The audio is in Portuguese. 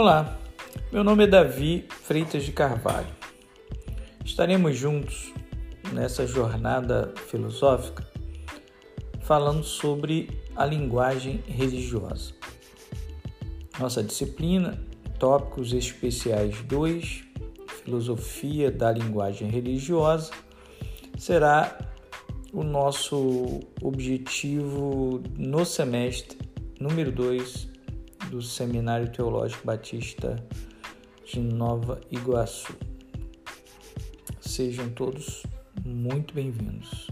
Olá, meu nome é Davi Freitas de Carvalho. Estaremos juntos nessa jornada filosófica falando sobre a linguagem religiosa. Nossa disciplina, Tópicos Especiais 2, Filosofia da Linguagem Religiosa, será o nosso objetivo no semestre número 2 do Seminário Teológico Batista de Nova Iguaçu. Sejam todos muito bem-vindos.